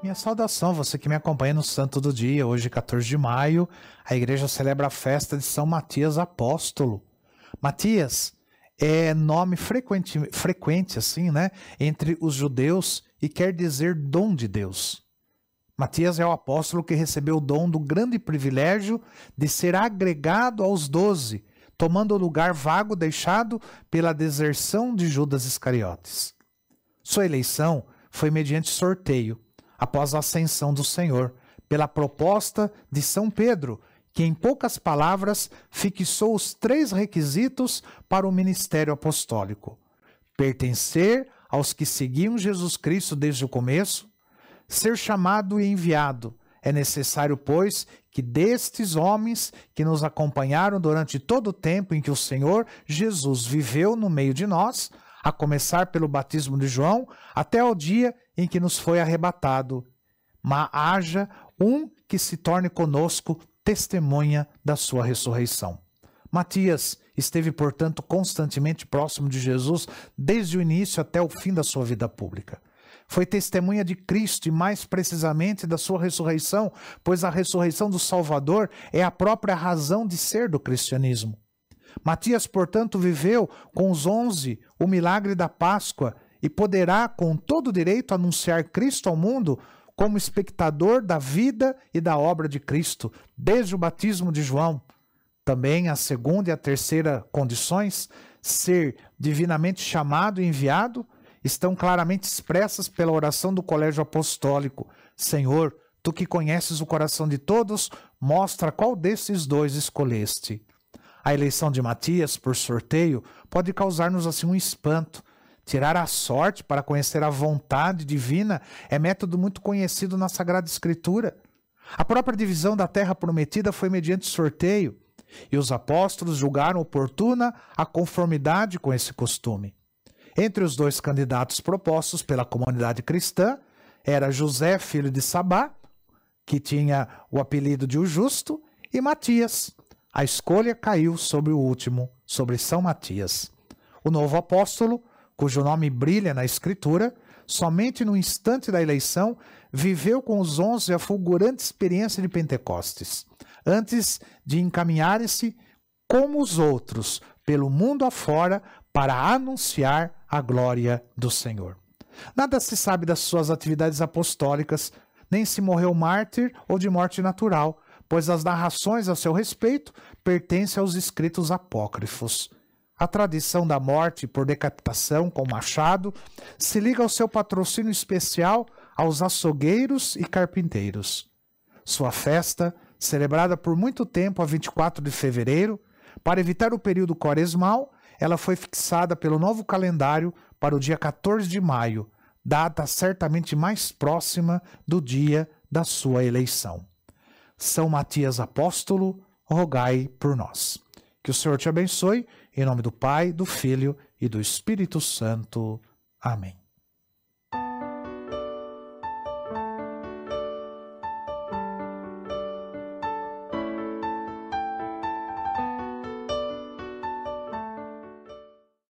Minha saudação, você que me acompanha no Santo do Dia. Hoje, 14 de maio, a igreja celebra a festa de São Matias Apóstolo. Matias é nome frequente, frequente assim, né, entre os judeus e quer dizer dom de Deus. Matias é o apóstolo que recebeu o dom do grande privilégio de ser agregado aos doze, tomando o lugar vago deixado pela deserção de Judas Iscariotes. Sua eleição foi mediante sorteio, após a ascensão do Senhor, pela proposta de São Pedro, que, em poucas palavras, fixou os três requisitos para o ministério apostólico: pertencer aos que seguiam Jesus Cristo desde o começo, ser chamado e enviado. É necessário, pois, que destes homens que nos acompanharam durante todo o tempo em que o Senhor Jesus viveu no meio de nós, a começar pelo batismo de João, até o dia em que nos foi arrebatado. Mas haja um que se torne conosco testemunha da sua ressurreição. Matias esteve, portanto, constantemente próximo de Jesus desde o início até o fim da sua vida pública. Foi testemunha de Cristo e, mais precisamente, da sua ressurreição, pois a ressurreição do Salvador é a própria razão de ser do cristianismo. Matias, portanto, viveu com os onze o milagre da Páscoa e poderá, com todo direito, anunciar Cristo ao mundo como espectador da vida e da obra de Cristo, desde o batismo de João. Também a segunda e a terceira condições, ser divinamente chamado e enviado, estão claramente expressas pela oração do colégio apostólico. Senhor, tu que conheces o coração de todos, mostra qual desses dois escolheste. A eleição de Matias por sorteio pode causar-nos assim um espanto. Tirar a sorte para conhecer a vontade divina é método muito conhecido na Sagrada Escritura. A própria divisão da terra prometida foi mediante sorteio, e os apóstolos julgaram oportuna a conformidade com esse costume. Entre os dois candidatos propostos pela comunidade cristã era José, filho de Sabá, que tinha o apelido de o Justo, e Matias. A escolha caiu sobre o último, sobre São Matias. O novo apóstolo, cujo nome brilha na Escritura, somente no instante da eleição, viveu com os onze a fulgurante experiência de Pentecostes, antes de encaminhar-se, como os outros, pelo mundo afora para anunciar a glória do Senhor. Nada se sabe das suas atividades apostólicas, nem se morreu mártir ou de morte natural, pois as narrações a seu respeito pertencem aos escritos apócrifos. A tradição da morte por decapitação com machado se liga ao seu patrocínio especial aos açougueiros e carpinteiros. Sua festa, celebrada por muito tempo a 24 de fevereiro, para evitar o período quaresmal, ela foi fixada pelo novo calendário para o dia 14 de maio, data certamente mais próxima do dia da sua eleição. São Matias Apóstolo, rogai por nós. Que o Senhor te abençoe, em nome do Pai, do Filho e do Espírito Santo. Amém.